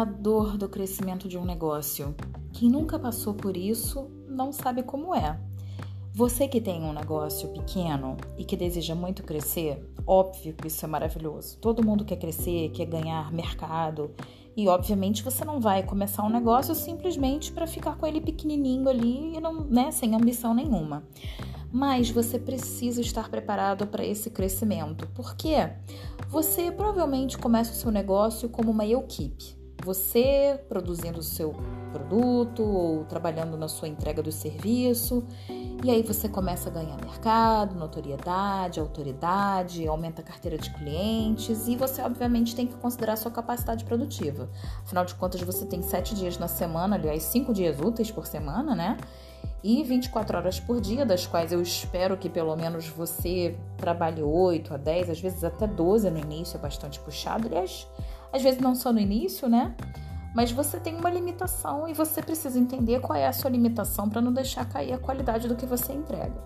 a dor do crescimento de um negócio. Quem nunca passou por isso não sabe como é. Você que tem um negócio pequeno e que deseja muito crescer, óbvio que isso é maravilhoso. Todo mundo quer crescer, quer ganhar mercado. E obviamente você não vai começar um negócio simplesmente para ficar com ele pequenininho ali e não, né, sem ambição nenhuma. Mas você precisa estar preparado para esse crescimento. Por quê? Você provavelmente começa o seu negócio como uma equipe você produzindo o seu produto ou trabalhando na sua entrega do serviço. E aí você começa a ganhar mercado, notoriedade, autoridade, aumenta a carteira de clientes e você obviamente tem que considerar a sua capacidade produtiva. Afinal de contas, você tem sete dias na semana, aliás, cinco dias úteis por semana, né? E 24 horas por dia, das quais eu espero que pelo menos você trabalhe 8 a 10, às vezes até 12 no início, é bastante puxado. Aliás, às vezes não só no início, né? Mas você tem uma limitação e você precisa entender qual é a sua limitação para não deixar cair a qualidade do que você entrega.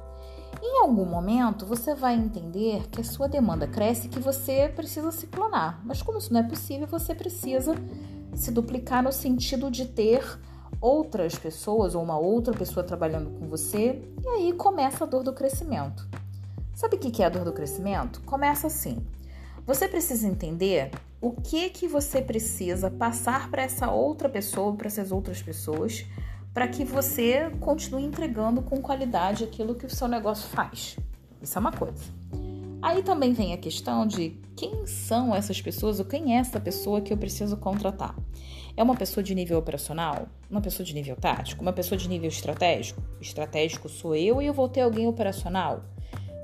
Em algum momento você vai entender que a sua demanda cresce e que você precisa se clonar. Mas como isso não é possível, você precisa se duplicar no sentido de ter outras pessoas ou uma outra pessoa trabalhando com você, e aí começa a dor do crescimento. Sabe o que é a dor do crescimento? Começa assim. Você precisa entender o que que você precisa passar para essa outra pessoa, para essas outras pessoas, para que você continue entregando com qualidade aquilo que o seu negócio faz. Isso é uma coisa. Aí também vem a questão de quem são essas pessoas ou quem é essa pessoa que eu preciso contratar. É uma pessoa de nível operacional? Uma pessoa de nível tático? Uma pessoa de nível estratégico? Estratégico sou eu e eu vou ter alguém operacional.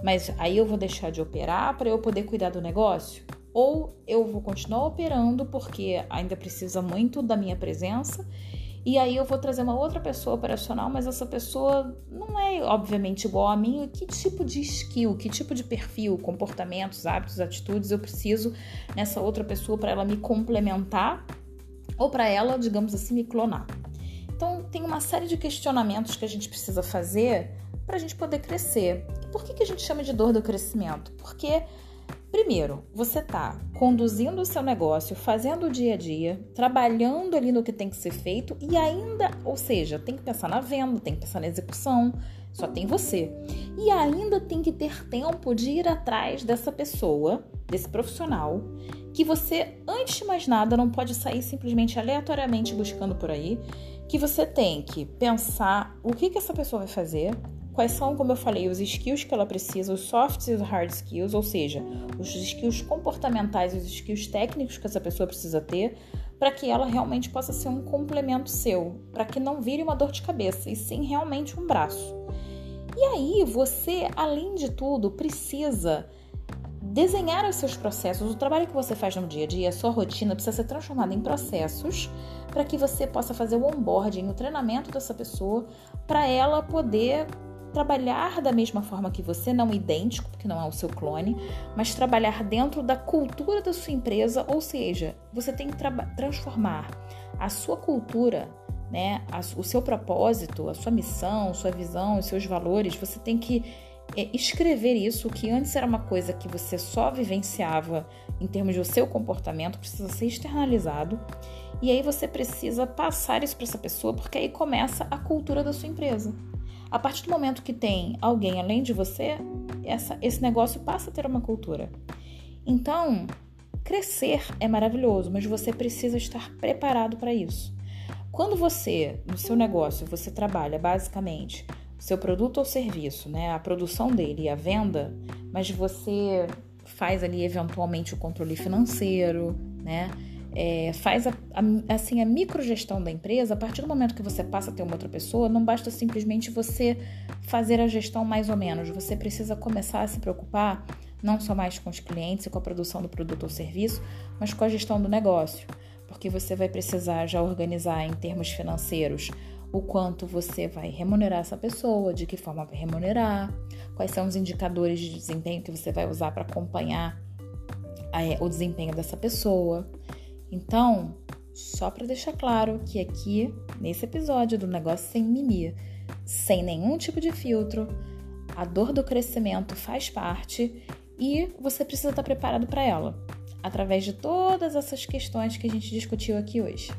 Mas aí eu vou deixar de operar para eu poder cuidar do negócio? Ou eu vou continuar operando porque ainda precisa muito da minha presença e aí eu vou trazer uma outra pessoa operacional, mas essa pessoa não é obviamente igual a mim. Que tipo de skill, que tipo de perfil, comportamentos, hábitos, atitudes eu preciso nessa outra pessoa para ela me complementar ou para ela, digamos assim, me clonar? Então tem uma série de questionamentos que a gente precisa fazer para a gente poder crescer. E por que, que a gente chama de dor do crescimento? Porque Primeiro, você está conduzindo o seu negócio, fazendo o dia a dia, trabalhando ali no que tem que ser feito e ainda, ou seja, tem que pensar na venda, tem que pensar na execução, só tem você. E ainda tem que ter tempo de ir atrás dessa pessoa, desse profissional, que você, antes de mais nada, não pode sair simplesmente aleatoriamente buscando por aí, que você tem que pensar o que, que essa pessoa vai fazer, Quais são, como eu falei, os skills que ela precisa, os soft e os hard skills, ou seja, os skills comportamentais e os skills técnicos que essa pessoa precisa ter para que ela realmente possa ser um complemento seu, para que não vire uma dor de cabeça e sim realmente um braço. E aí você, além de tudo, precisa desenhar os seus processos, o trabalho que você faz no dia a dia, a sua rotina precisa ser transformada em processos para que você possa fazer o onboarding, o treinamento dessa pessoa, para ela poder trabalhar da mesma forma que você, não idêntico, porque não é o seu clone, mas trabalhar dentro da cultura da sua empresa, ou seja, você tem que transformar a sua cultura, né, a, o seu propósito, a sua missão, sua visão, os seus valores, você tem que escrever isso, que antes era uma coisa que você só vivenciava em termos do seu comportamento, precisa ser externalizado. E aí você precisa passar isso para essa pessoa, porque aí começa a cultura da sua empresa. A partir do momento que tem alguém além de você, essa, esse negócio passa a ter uma cultura. Então, crescer é maravilhoso, mas você precisa estar preparado para isso. Quando você, no seu negócio, você trabalha basicamente seu produto ou serviço, né, a produção dele e a venda, mas você faz ali eventualmente o controle financeiro, né? é, faz a, a, assim a microgestão da empresa, a partir do momento que você passa a ter uma outra pessoa, não basta simplesmente você fazer a gestão mais ou menos, você precisa começar a se preocupar não só mais com os clientes e com a produção do produto ou serviço, mas com a gestão do negócio, porque você vai precisar já organizar em termos financeiros o quanto você vai remunerar essa pessoa, de que forma vai remunerar, quais são os indicadores de desempenho que você vai usar para acompanhar é, o desempenho dessa pessoa. Então, só para deixar claro que aqui, nesse episódio do Negócio Sem Mimimi, sem nenhum tipo de filtro, a dor do crescimento faz parte e você precisa estar preparado para ela. através de todas essas questões que a gente discutiu aqui hoje.